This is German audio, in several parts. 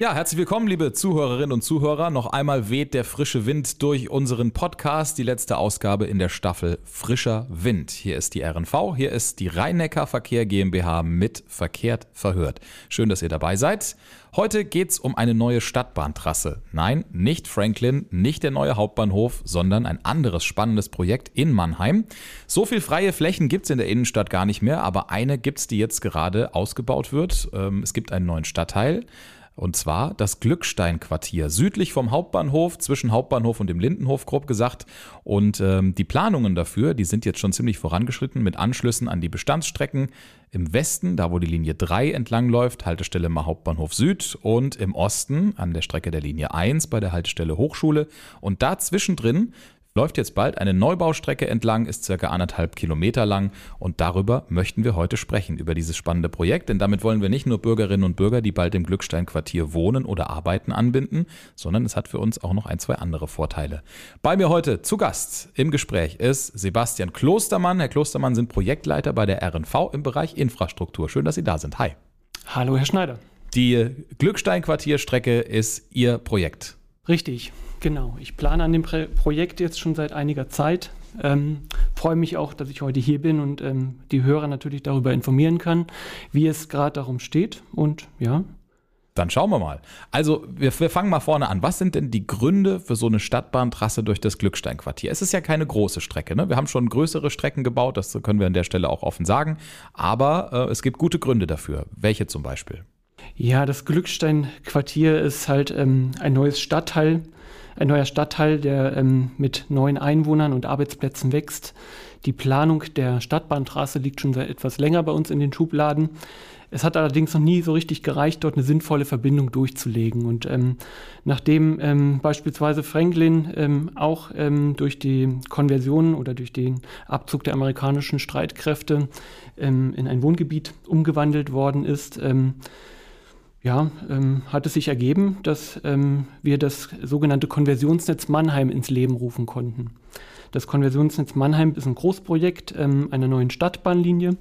Ja, herzlich willkommen, liebe Zuhörerinnen und Zuhörer. Noch einmal weht der frische Wind durch unseren Podcast, die letzte Ausgabe in der Staffel Frischer Wind. Hier ist die RNV, hier ist die Rhein-Neckar Verkehr GmbH mit Verkehrt verhört. Schön, dass ihr dabei seid. Heute geht's um eine neue Stadtbahntrasse. Nein, nicht Franklin, nicht der neue Hauptbahnhof, sondern ein anderes spannendes Projekt in Mannheim. So viel freie Flächen gibt's in der Innenstadt gar nicht mehr, aber eine gibt's, die jetzt gerade ausgebaut wird. Ähm, es gibt einen neuen Stadtteil. Und zwar das Glückstein-Quartier, südlich vom Hauptbahnhof, zwischen Hauptbahnhof und dem Lindenhof, grob gesagt. Und ähm, die Planungen dafür, die sind jetzt schon ziemlich vorangeschritten mit Anschlüssen an die Bestandsstrecken im Westen, da wo die Linie 3 entlangläuft, Haltestelle mal Hauptbahnhof Süd und im Osten an der Strecke der Linie 1 bei der Haltestelle Hochschule. Und da zwischendrin läuft jetzt bald eine Neubaustrecke entlang, ist circa anderthalb Kilometer lang und darüber möchten wir heute sprechen, über dieses spannende Projekt, denn damit wollen wir nicht nur Bürgerinnen und Bürger, die bald im Glückstein-Quartier wohnen oder arbeiten, anbinden, sondern es hat für uns auch noch ein, zwei andere Vorteile. Bei mir heute zu Gast im Gespräch ist Sebastian Klostermann. Herr Klostermann sind Projektleiter bei der RNV im Bereich Infrastruktur. Schön, dass Sie da sind. Hi. Hallo, Herr Schneider. Die Glückstein-Quartierstrecke ist Ihr Projekt. Richtig. Genau, ich plane an dem Pro Projekt jetzt schon seit einiger Zeit. Ähm, freue mich auch, dass ich heute hier bin und ähm, die Hörer natürlich darüber informieren kann, wie es gerade darum steht. Und ja. Dann schauen wir mal. Also, wir, wir, fangen mal vorne an. Was sind denn die Gründe für so eine Stadtbahntrasse durch das Glücksteinquartier? Es ist ja keine große Strecke. Ne? Wir haben schon größere Strecken gebaut, das können wir an der Stelle auch offen sagen. Aber äh, es gibt gute Gründe dafür. Welche zum Beispiel? Ja, das Glücksteinquartier ist halt ähm, ein neues Stadtteil ein neuer Stadtteil, der ähm, mit neuen Einwohnern und Arbeitsplätzen wächst. Die Planung der Stadtbahntrasse liegt schon seit etwas länger bei uns in den Schubladen. Es hat allerdings noch nie so richtig gereicht, dort eine sinnvolle Verbindung durchzulegen. Und ähm, nachdem ähm, beispielsweise Franklin ähm, auch ähm, durch die Konversion oder durch den Abzug der amerikanischen Streitkräfte ähm, in ein Wohngebiet umgewandelt worden ist, ähm, ja, ähm, hat es sich ergeben, dass ähm, wir das sogenannte Konversionsnetz Mannheim ins Leben rufen konnten. Das Konversionsnetz Mannheim ist ein Großprojekt ähm, einer neuen Stadtbahnlinie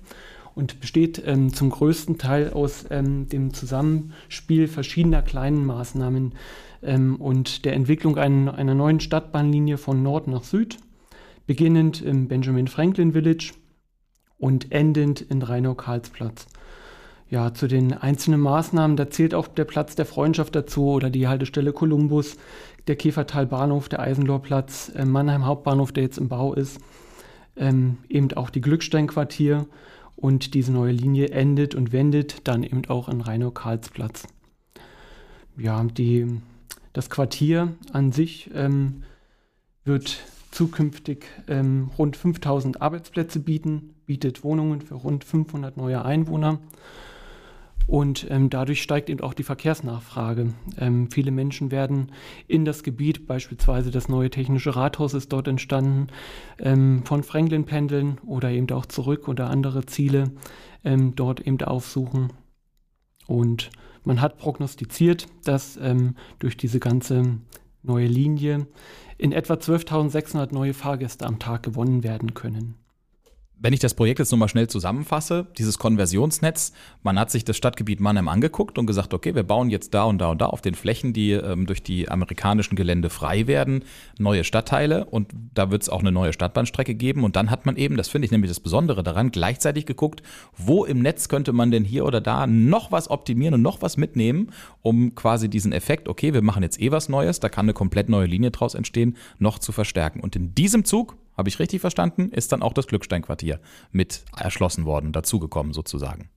und besteht ähm, zum größten Teil aus ähm, dem Zusammenspiel verschiedener kleinen Maßnahmen ähm, und der Entwicklung ein, einer neuen Stadtbahnlinie von Nord nach Süd, beginnend im Benjamin Franklin Village und endend in Rheinau-Karlsplatz ja, zu den einzelnen Maßnahmen, da zählt auch der Platz der Freundschaft dazu oder die Haltestelle Kolumbus, der Käfertalbahnhof, der Eisenlohrplatz, äh, Mannheim Hauptbahnhof, der jetzt im Bau ist, ähm, eben auch die Glücksteinquartier und diese neue Linie endet und wendet dann eben auch in Rheinow-Karlsplatz. Ja, die, das Quartier an sich ähm, wird zukünftig ähm, rund 5000 Arbeitsplätze bieten, bietet Wohnungen für rund 500 neue Einwohner und ähm, dadurch steigt eben auch die Verkehrsnachfrage. Ähm, viele Menschen werden in das Gebiet, beispielsweise das neue technische Rathaus ist dort entstanden, ähm, von Franklin pendeln oder eben auch zurück oder andere Ziele ähm, dort eben aufsuchen. Und man hat prognostiziert, dass ähm, durch diese ganze neue Linie in etwa 12.600 neue Fahrgäste am Tag gewonnen werden können wenn ich das Projekt jetzt nochmal schnell zusammenfasse, dieses Konversionsnetz, man hat sich das Stadtgebiet Mannheim angeguckt und gesagt, okay, wir bauen jetzt da und da und da auf den Flächen, die ähm, durch die amerikanischen Gelände frei werden, neue Stadtteile und da wird es auch eine neue Stadtbahnstrecke geben. Und dann hat man eben, das finde ich nämlich das Besondere daran, gleichzeitig geguckt, wo im Netz könnte man denn hier oder da noch was optimieren und noch was mitnehmen, um quasi diesen Effekt, okay, wir machen jetzt eh was Neues, da kann eine komplett neue Linie draus entstehen, noch zu verstärken. Und in diesem Zug habe ich richtig verstanden? Ist dann auch das Glücksteinquartier mit erschlossen worden, dazugekommen sozusagen?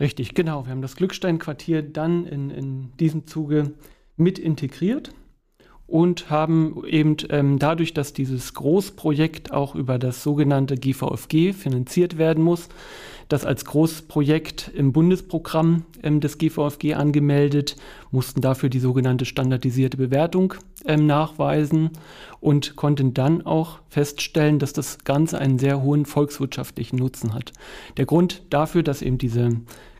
Richtig, genau. Wir haben das Glücksteinquartier dann in, in diesem Zuge mit integriert und haben eben ähm, dadurch, dass dieses Großprojekt auch über das sogenannte GVFG finanziert werden muss, das als Großprojekt im Bundesprogramm ähm, des GVFG angemeldet, mussten dafür die sogenannte standardisierte Bewertung ähm, nachweisen und konnten dann auch feststellen, dass das Ganze einen sehr hohen volkswirtschaftlichen Nutzen hat. Der Grund dafür, dass eben diese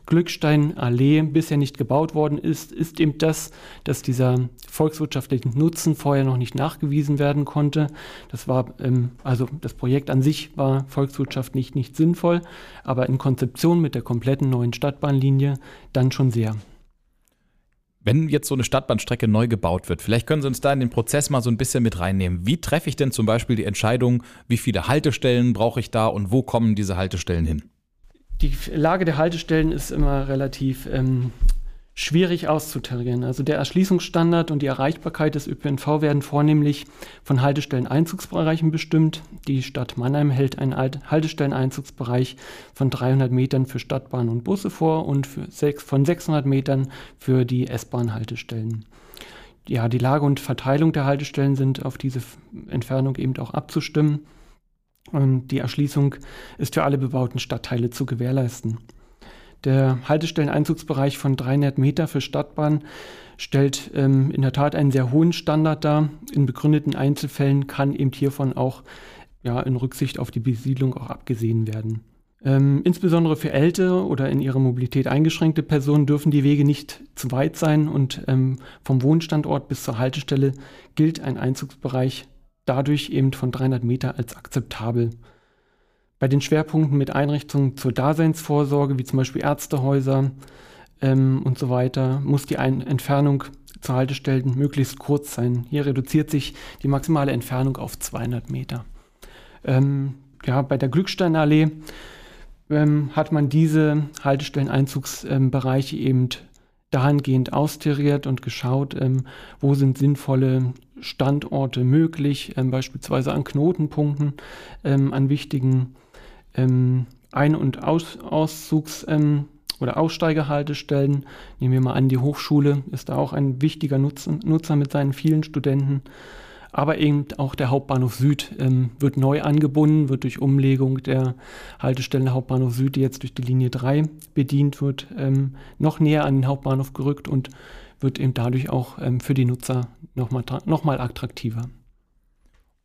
Glücksteinallee bisher nicht gebaut worden ist, ist eben das, dass dieser volkswirtschaftliche Nutzen vorher noch nicht nachgewiesen werden konnte. Das war, ähm, also das Projekt an sich war volkswirtschaftlich nicht sinnvoll, aber in Konzeption mit der kompletten neuen Stadtbahnlinie dann schon sehr. Wenn jetzt so eine Stadtbahnstrecke neu gebaut wird, vielleicht können Sie uns da in den Prozess mal so ein bisschen mit reinnehmen. Wie treffe ich denn zum Beispiel die Entscheidung, wie viele Haltestellen brauche ich da und wo kommen diese Haltestellen hin? Die Lage der Haltestellen ist immer relativ ähm, schwierig auszutarieren. Also der Erschließungsstandard und die Erreichbarkeit des ÖPNV werden vornehmlich von Haltestelleneinzugsbereichen bestimmt. Die Stadt Mannheim hält einen Haltestelleneinzugsbereich von 300 Metern für Stadtbahn und Busse vor und sechs, von 600 Metern für die S-Bahn-Haltestellen. Ja, die Lage und Verteilung der Haltestellen sind auf diese Entfernung eben auch abzustimmen. Und die Erschließung ist für alle bebauten Stadtteile zu gewährleisten. Der Haltestelleneinzugsbereich von 300 Meter für Stadtbahn stellt ähm, in der Tat einen sehr hohen Standard dar. In begründeten Einzelfällen kann eben hiervon auch ja, in Rücksicht auf die Besiedlung auch abgesehen werden. Ähm, insbesondere für ältere oder in ihrer Mobilität eingeschränkte Personen dürfen die Wege nicht zu weit sein und ähm, vom Wohnstandort bis zur Haltestelle gilt ein Einzugsbereich dadurch eben von 300 Meter als akzeptabel. Bei den Schwerpunkten mit Einrichtungen zur Daseinsvorsorge, wie zum Beispiel Ärztehäuser ähm, und so weiter, muss die Ein Entfernung zur Haltestellen möglichst kurz sein. Hier reduziert sich die maximale Entfernung auf 200 Meter. Ähm, ja, bei der Glücksteinallee ähm, hat man diese Haltestelleneinzugsbereiche eben dahingehend austariert und geschaut, ähm, wo sind sinnvolle Standorte möglich, ähm, beispielsweise an Knotenpunkten, ähm, an wichtigen Ein- und Aus Auszugs- oder Aussteigerhaltestellen. Nehmen wir mal an, die Hochschule ist da auch ein wichtiger Nutzer, Nutzer mit seinen vielen Studenten. Aber eben auch der Hauptbahnhof Süd ähm, wird neu angebunden, wird durch Umlegung der Haltestellen Hauptbahnhof Süd, die jetzt durch die Linie 3 bedient wird, ähm, noch näher an den Hauptbahnhof gerückt und wird eben dadurch auch ähm, für die Nutzer nochmal noch mal attraktiver.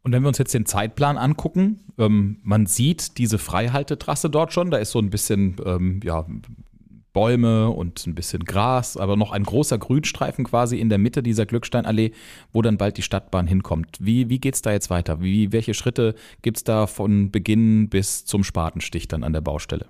Und wenn wir uns jetzt den Zeitplan angucken, ähm, man sieht diese Freihaltetrasse dort schon, da ist so ein bisschen ähm, ja, Bäume und ein bisschen Gras, aber noch ein großer Grünstreifen quasi in der Mitte dieser Glücksteinallee, wo dann bald die Stadtbahn hinkommt. Wie, wie geht es da jetzt weiter? Wie, welche Schritte gibt es da von Beginn bis zum Spatenstich dann an der Baustelle?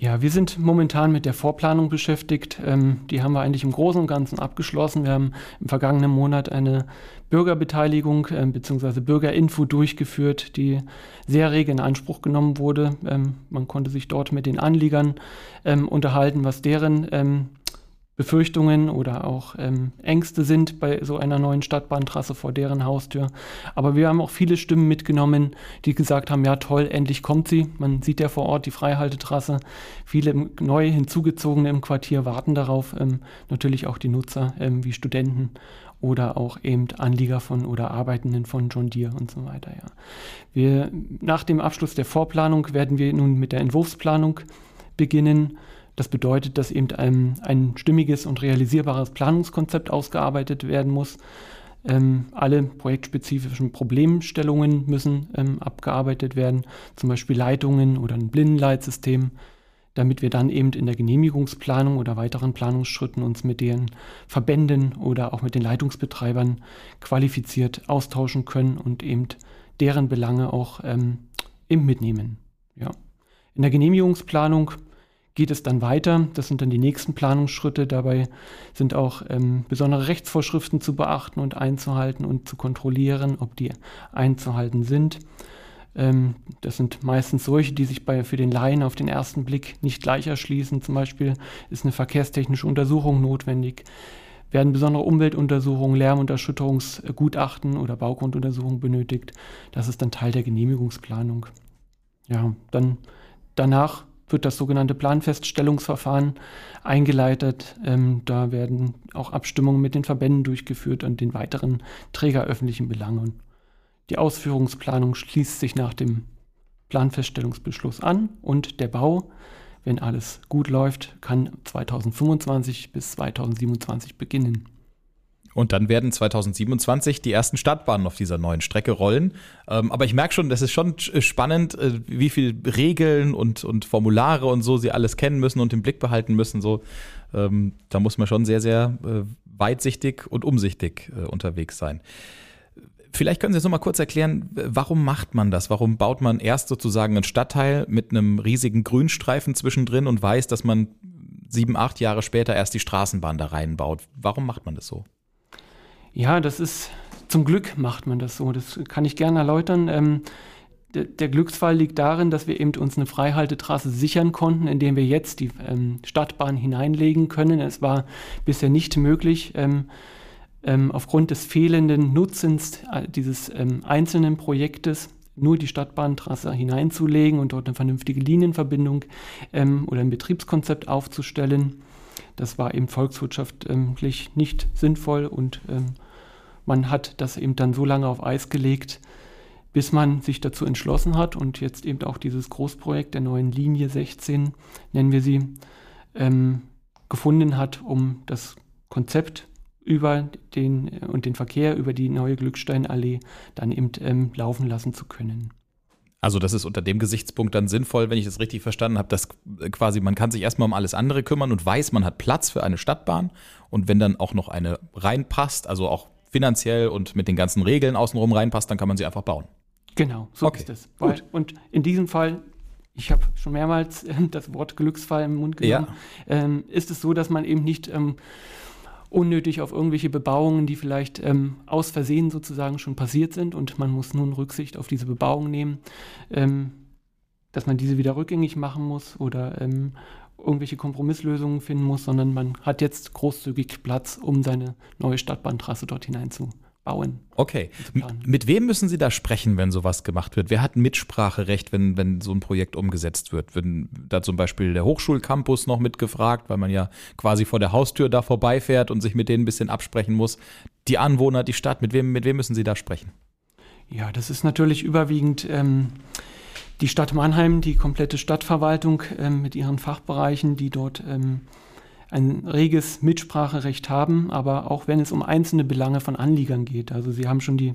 Ja, wir sind momentan mit der Vorplanung beschäftigt. Ähm, die haben wir eigentlich im Großen und Ganzen abgeschlossen. Wir haben im vergangenen Monat eine Bürgerbeteiligung äh, bzw. Bürgerinfo durchgeführt, die sehr rege in Anspruch genommen wurde. Ähm, man konnte sich dort mit den Anliegern ähm, unterhalten, was deren ähm, Befürchtungen oder auch ähm, Ängste sind bei so einer neuen Stadtbahntrasse vor deren Haustür. Aber wir haben auch viele Stimmen mitgenommen, die gesagt haben, ja toll, endlich kommt sie. Man sieht ja vor Ort die Freihaltetrasse. Viele neu hinzugezogene im Quartier warten darauf. Ähm, natürlich auch die Nutzer ähm, wie Studenten oder auch eben Anlieger von oder Arbeitenden von John Deere und so weiter. Ja. Wir, nach dem Abschluss der Vorplanung werden wir nun mit der Entwurfsplanung beginnen das bedeutet, dass eben ein, ein stimmiges und realisierbares Planungskonzept ausgearbeitet werden muss. Ähm, alle projektspezifischen Problemstellungen müssen ähm, abgearbeitet werden, zum Beispiel Leitungen oder ein Blindenleitsystem, damit wir dann eben in der Genehmigungsplanung oder weiteren Planungsschritten uns mit den Verbänden oder auch mit den Leitungsbetreibern qualifiziert austauschen können und eben deren Belange auch ähm, eben mitnehmen. Ja. In der Genehmigungsplanung geht es dann weiter. Das sind dann die nächsten Planungsschritte. Dabei sind auch ähm, besondere Rechtsvorschriften zu beachten und einzuhalten und zu kontrollieren, ob die einzuhalten sind. Ähm, das sind meistens solche, die sich bei, für den Laien auf den ersten Blick nicht gleich erschließen. Zum Beispiel ist eine verkehrstechnische Untersuchung notwendig. Werden besondere Umweltuntersuchungen, Lärmunterschütterungsgutachten oder Baugrunduntersuchungen benötigt. Das ist dann Teil der Genehmigungsplanung. Ja, dann danach wird das sogenannte Planfeststellungsverfahren eingeleitet. Ähm, da werden auch Abstimmungen mit den Verbänden durchgeführt und den weiteren trägeröffentlichen Belangen. Die Ausführungsplanung schließt sich nach dem Planfeststellungsbeschluss an und der Bau, wenn alles gut läuft, kann 2025 bis 2027 beginnen. Und dann werden 2027 die ersten Stadtbahnen auf dieser neuen Strecke rollen. Ähm, aber ich merke schon, das ist schon spannend, äh, wie viele Regeln und, und Formulare und so sie alles kennen müssen und im Blick behalten müssen. So, ähm, da muss man schon sehr, sehr äh, weitsichtig und umsichtig äh, unterwegs sein. Vielleicht können Sie uns noch mal kurz erklären, warum macht man das? Warum baut man erst sozusagen einen Stadtteil mit einem riesigen Grünstreifen zwischendrin und weiß, dass man sieben, acht Jahre später erst die Straßenbahn da reinbaut. Warum macht man das so? Ja, das ist zum Glück macht man das so. Das kann ich gerne erläutern. Ähm, der, der, Glücksfall liegt darin, dass wir eben uns eine Freihaltetrasse sichern konnten, indem wir jetzt die ähm, Stadtbahn hineinlegen können. Es war bisher nicht möglich, ähm, ähm, aufgrund des fehlenden Nutzens äh, dieses ähm, einzelnen Projektes nur die Stadtbahntrasse hineinzulegen und dort eine vernünftige Linienverbindung ähm, oder ein Betriebskonzept aufzustellen. Das war eben volkswirtschaftlich nicht sinnvoll und ähm, man hat das eben dann so lange auf Eis gelegt, bis man sich dazu entschlossen hat und jetzt eben auch dieses Großprojekt der neuen Linie 16, nennen wir sie, ähm, gefunden hat, um das Konzept über den und den Verkehr über die neue Glücksteinallee dann eben ähm, laufen lassen zu können. Also das ist unter dem Gesichtspunkt dann sinnvoll, wenn ich das richtig verstanden habe, dass quasi man kann sich erstmal um alles andere kümmern und weiß, man hat Platz für eine Stadtbahn und wenn dann auch noch eine reinpasst, also auch finanziell und mit den ganzen Regeln außenrum reinpasst, dann kann man sie einfach bauen. Genau, so okay. ist es. Weil, und in diesem Fall ich habe schon mehrmals äh, das Wort Glücksfall im Mund genommen, ja. ähm, ist es so, dass man eben nicht ähm, unnötig auf irgendwelche Bebauungen, die vielleicht ähm, aus Versehen sozusagen schon passiert sind und man muss nun Rücksicht auf diese Bebauung nehmen, ähm, dass man diese wieder rückgängig machen muss oder ähm, irgendwelche Kompromisslösungen finden muss, sondern man hat jetzt großzügig Platz, um seine neue Stadtbahntrasse dort hinein zu bauen. Okay. Mit wem müssen Sie da sprechen, wenn sowas gemacht wird? Wer hat Mitspracherecht, wenn, wenn so ein Projekt umgesetzt wird? Wenn da zum Beispiel der Hochschulcampus noch mitgefragt, weil man ja quasi vor der Haustür da vorbeifährt und sich mit denen ein bisschen absprechen muss. Die Anwohner, die Stadt, mit wem, mit wem müssen Sie da sprechen? Ja, das ist natürlich überwiegend ähm, die Stadt Mannheim, die komplette Stadtverwaltung ähm, mit ihren Fachbereichen, die dort ähm, ein reges Mitspracherecht haben, aber auch wenn es um einzelne Belange von Anliegern geht. Also Sie haben schon die,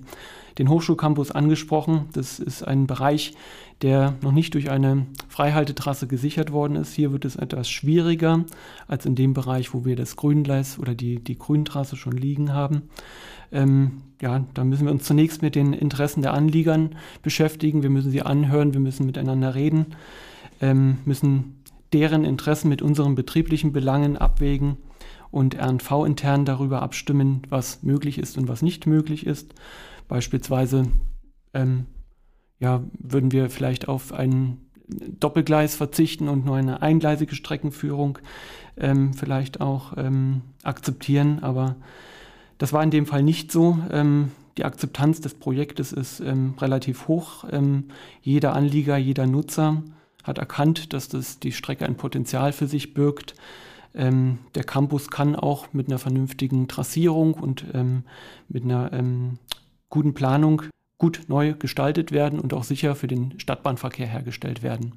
den Hochschulcampus angesprochen. Das ist ein Bereich, der noch nicht durch eine Freihaltetrasse gesichert worden ist. Hier wird es etwas schwieriger als in dem Bereich, wo wir das Grüngleis oder die, die Grüntrasse schon liegen haben. Ähm, ja, da müssen wir uns zunächst mit den Interessen der Anliegern beschäftigen. Wir müssen sie anhören, wir müssen miteinander reden, ähm, müssen deren Interessen mit unseren betrieblichen Belangen abwägen und RNV intern darüber abstimmen, was möglich ist und was nicht möglich ist. Beispielsweise ähm, ja, würden wir vielleicht auf ein Doppelgleis verzichten und nur eine eingleisige Streckenführung ähm, vielleicht auch ähm, akzeptieren. Aber das war in dem Fall nicht so. Ähm, die Akzeptanz des Projektes ist ähm, relativ hoch. Ähm, jeder Anlieger, jeder Nutzer hat erkannt, dass das die Strecke ein Potenzial für sich birgt. Ähm, der Campus kann auch mit einer vernünftigen Trassierung und ähm, mit einer ähm, guten Planung gut neu gestaltet werden und auch sicher für den Stadtbahnverkehr hergestellt werden.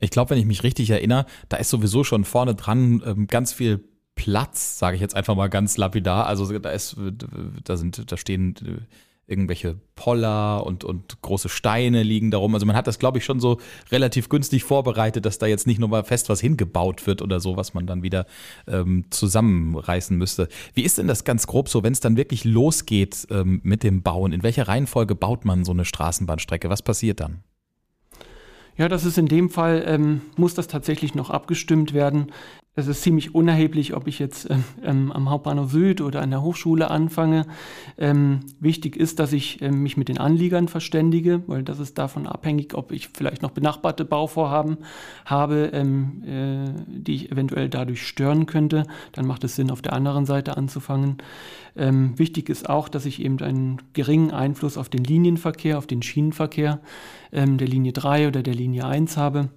Ich glaube, wenn ich mich richtig erinnere, da ist sowieso schon vorne dran ähm, ganz viel Platz, sage ich jetzt einfach mal ganz lapidar. Also da ist, da sind, da stehen äh, irgendwelche Poller und, und große Steine liegen darum. Also man hat das, glaube ich, schon so relativ günstig vorbereitet, dass da jetzt nicht nur mal fest was hingebaut wird oder so, was man dann wieder ähm, zusammenreißen müsste. Wie ist denn das ganz grob so, wenn es dann wirklich losgeht ähm, mit dem Bauen? In welcher Reihenfolge baut man so eine Straßenbahnstrecke? Was passiert dann? Ja, das ist in dem Fall, ähm, muss das tatsächlich noch abgestimmt werden. Es ist ziemlich unerheblich, ob ich jetzt ähm, ähm, am Hauptbahnhof Süd oder an der Hochschule anfange. Ähm, wichtig ist, dass ich ähm, mich mit den Anliegern verständige, weil das ist davon abhängig, ob ich vielleicht noch benachbarte Bauvorhaben habe, ähm, äh, die ich eventuell dadurch stören könnte. Dann macht es Sinn, auf der anderen Seite anzufangen. Ähm, wichtig ist auch, dass ich eben einen geringen Einfluss auf den Linienverkehr, auf den Schienenverkehr der Linie 3 oder der Linie 1 habe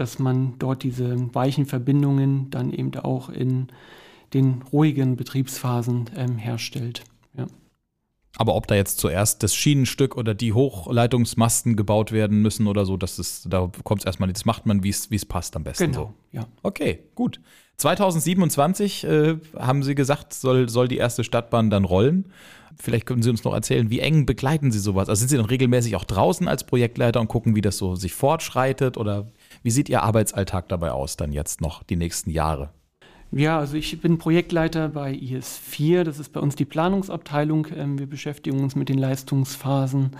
dass man dort diese weichen Verbindungen dann eben auch in den ruhigen Betriebsphasen ähm, herstellt. Ja. Aber ob da jetzt zuerst das Schienenstück oder die Hochleitungsmasten gebaut werden müssen oder so, das ist, da kommt es erstmal, das macht man, wie es passt am besten. Genau, so. ja. Okay, gut. 2027 äh, haben Sie gesagt, soll, soll die erste Stadtbahn dann rollen. Vielleicht können Sie uns noch erzählen, wie eng begleiten Sie sowas? Also sind Sie dann regelmäßig auch draußen als Projektleiter und gucken, wie das so sich fortschreitet oder wie sieht Ihr Arbeitsalltag dabei aus, dann jetzt noch die nächsten Jahre? Ja, also ich bin Projektleiter bei IS4, das ist bei uns die Planungsabteilung. Ähm, wir beschäftigen uns mit den Leistungsphasen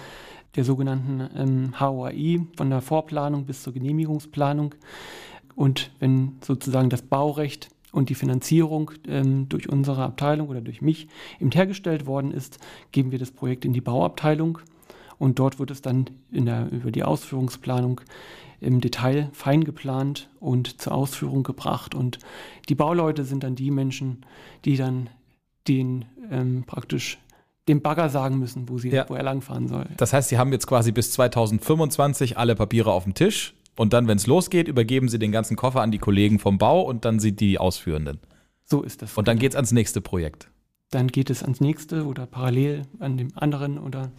der sogenannten ähm, HOAI, von der Vorplanung bis zur Genehmigungsplanung. Und wenn sozusagen das Baurecht und die Finanzierung ähm, durch unsere Abteilung oder durch mich eben hergestellt worden ist, geben wir das Projekt in die Bauabteilung und dort wird es dann der, über die Ausführungsplanung im Detail fein geplant und zur Ausführung gebracht. Und die Bauleute sind dann die Menschen, die dann den ähm, praktisch dem Bagger sagen müssen, wo, sie, ja. wo er langfahren soll. Das heißt, Sie haben jetzt quasi bis 2025 alle Papiere auf dem Tisch und dann, wenn es losgeht, übergeben Sie den ganzen Koffer an die Kollegen vom Bau und dann sind die Ausführenden. So ist das. Und dann geht es ans nächste Projekt. Dann geht es ans nächste oder parallel an dem anderen oder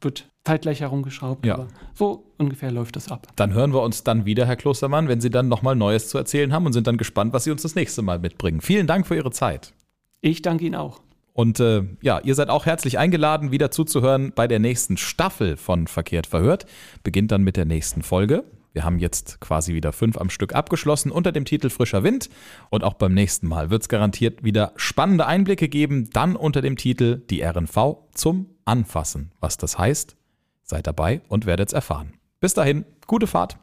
wird zeitgleich herumgeschraubt. Ja. so ungefähr läuft das ab. Dann hören wir uns dann wieder, Herr Klostermann, wenn Sie dann nochmal Neues zu erzählen haben und sind dann gespannt, was Sie uns das nächste Mal mitbringen. Vielen Dank für Ihre Zeit. Ich danke Ihnen auch. Und äh, ja, ihr seid auch herzlich eingeladen, wieder zuzuhören bei der nächsten Staffel von Verkehrt verhört. Beginnt dann mit der nächsten Folge. Wir haben jetzt quasi wieder fünf am Stück abgeschlossen unter dem Titel Frischer Wind. Und auch beim nächsten Mal wird es garantiert wieder spannende Einblicke geben, dann unter dem Titel Die RNV zum Anfassen. Was das heißt, seid dabei und werdet es erfahren. Bis dahin, gute Fahrt.